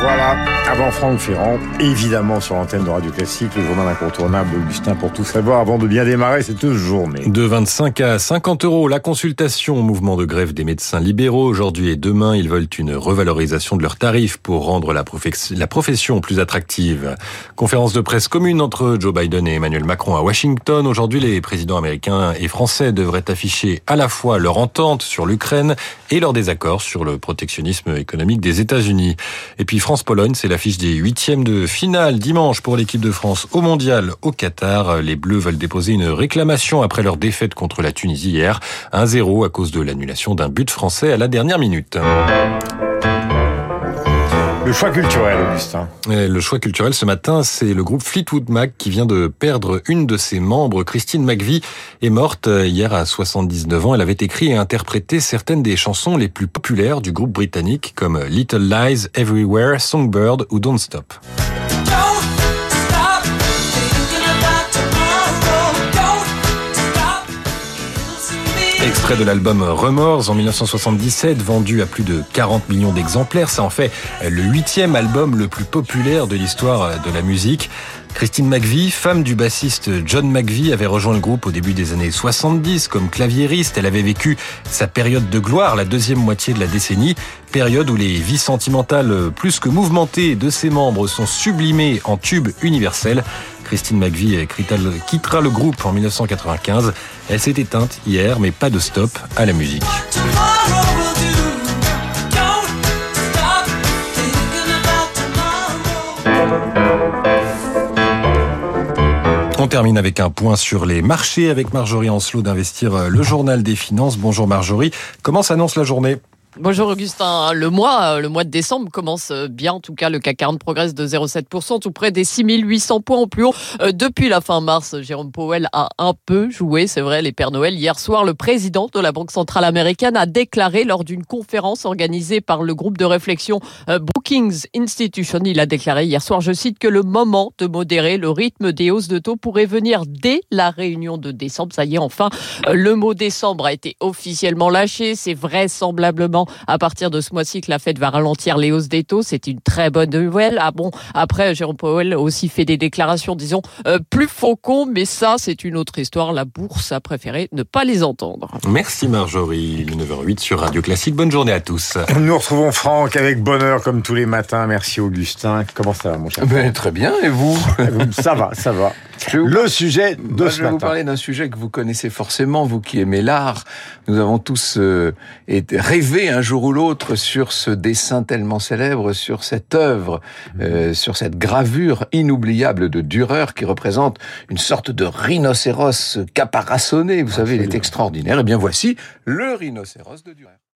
Voilà, avant Franck Ferrand, évidemment sur l'antenne de Radio Classique, le journal incontournable d'Augustin pour tout savoir avant de bien démarrer cette journée. De 25 à 50 euros, la consultation au mouvement de grève des médecins libéraux. Aujourd'hui et demain, ils veulent une revalorisation de leurs tarifs pour rendre la, la profession plus attractive. Conférence de presse commune entre Joe Biden et Emmanuel Macron à Washington. Aujourd'hui, les présidents américains et français devraient afficher à la fois leur entente sur l'Ukraine et leur désaccord sur le protectionnisme économique des États-Unis. Et puis France-Pologne, c'est l'affiche des huitièmes de finale dimanche pour l'équipe de France au Mondial au Qatar. Les Bleus veulent déposer une réclamation après leur défaite contre la Tunisie hier, 1-0 à cause de l'annulation d'un but français à la dernière minute. Le choix culturel, Augustin. le choix culturel ce matin, c'est le groupe Fleetwood Mac qui vient de perdre une de ses membres. Christine McVie est morte hier à 79 ans. Elle avait écrit et interprété certaines des chansons les plus populaires du groupe britannique comme Little Lies, Everywhere, Songbird ou Don't Stop. Extrait de l'album Remorse en 1977, vendu à plus de 40 millions d'exemplaires. Ça en fait le huitième album le plus populaire de l'histoire de la musique. Christine McVie, femme du bassiste John McVie, avait rejoint le groupe au début des années 70 comme claviériste. Elle avait vécu sa période de gloire, la deuxième moitié de la décennie, période où les vies sentimentales plus que mouvementées de ses membres sont sublimées en tube universel. Christine McVie quittera le groupe en 1995. Elle s'est éteinte hier, mais pas de stop à la musique. On termine avec un point sur les marchés avec Marjorie Ancelot d'Investir le Journal des Finances. Bonjour Marjorie. Comment s'annonce la journée? Bonjour Augustin. Le mois, euh, le mois de décembre commence euh, bien. En tout cas, le CAC 40 progresse de 0,7%, tout près des 6800 points au plus haut. Euh, depuis la fin mars, Jérôme Powell a un peu joué, c'est vrai, les Pères Noël. Hier soir, le président de la Banque Centrale Américaine a déclaré lors d'une conférence organisée par le groupe de réflexion Brookings Institution, il a déclaré hier soir, je cite, que le moment de modérer le rythme des hausses de taux pourrait venir dès la réunion de décembre. Ça y est, enfin, le mot décembre a été officiellement lâché. C'est vraisemblablement à partir de ce mois-ci que la Fed va ralentir les hausses des taux. C'est une très bonne nouvelle. Ah bon, après, Jérôme Powell a aussi fait des déclarations, disons, euh, plus faucon, mais ça, c'est une autre histoire. La bourse a préféré ne pas les entendre. Merci Marjorie, le 9h08 sur Radio Classique. Bonne journée à tous. Nous retrouvons Franck avec bonheur comme tous les matins. Merci Augustin. Comment ça va mon cher ben, Très bien, et vous? Ça va, ça va. Le sujet de ce Je vais vous parler d'un sujet que vous connaissez forcément, vous qui aimez l'art. Nous avons tous euh, rêvé un jour ou l'autre sur ce dessin tellement célèbre, sur cette œuvre, mhm. euh, sur cette gravure inoubliable de Dürer qui représente une sorte de rhinocéros caparaçonné. Vous savez, il est extraordinaire. Et eh bien voici le rhinocéros de Dürer.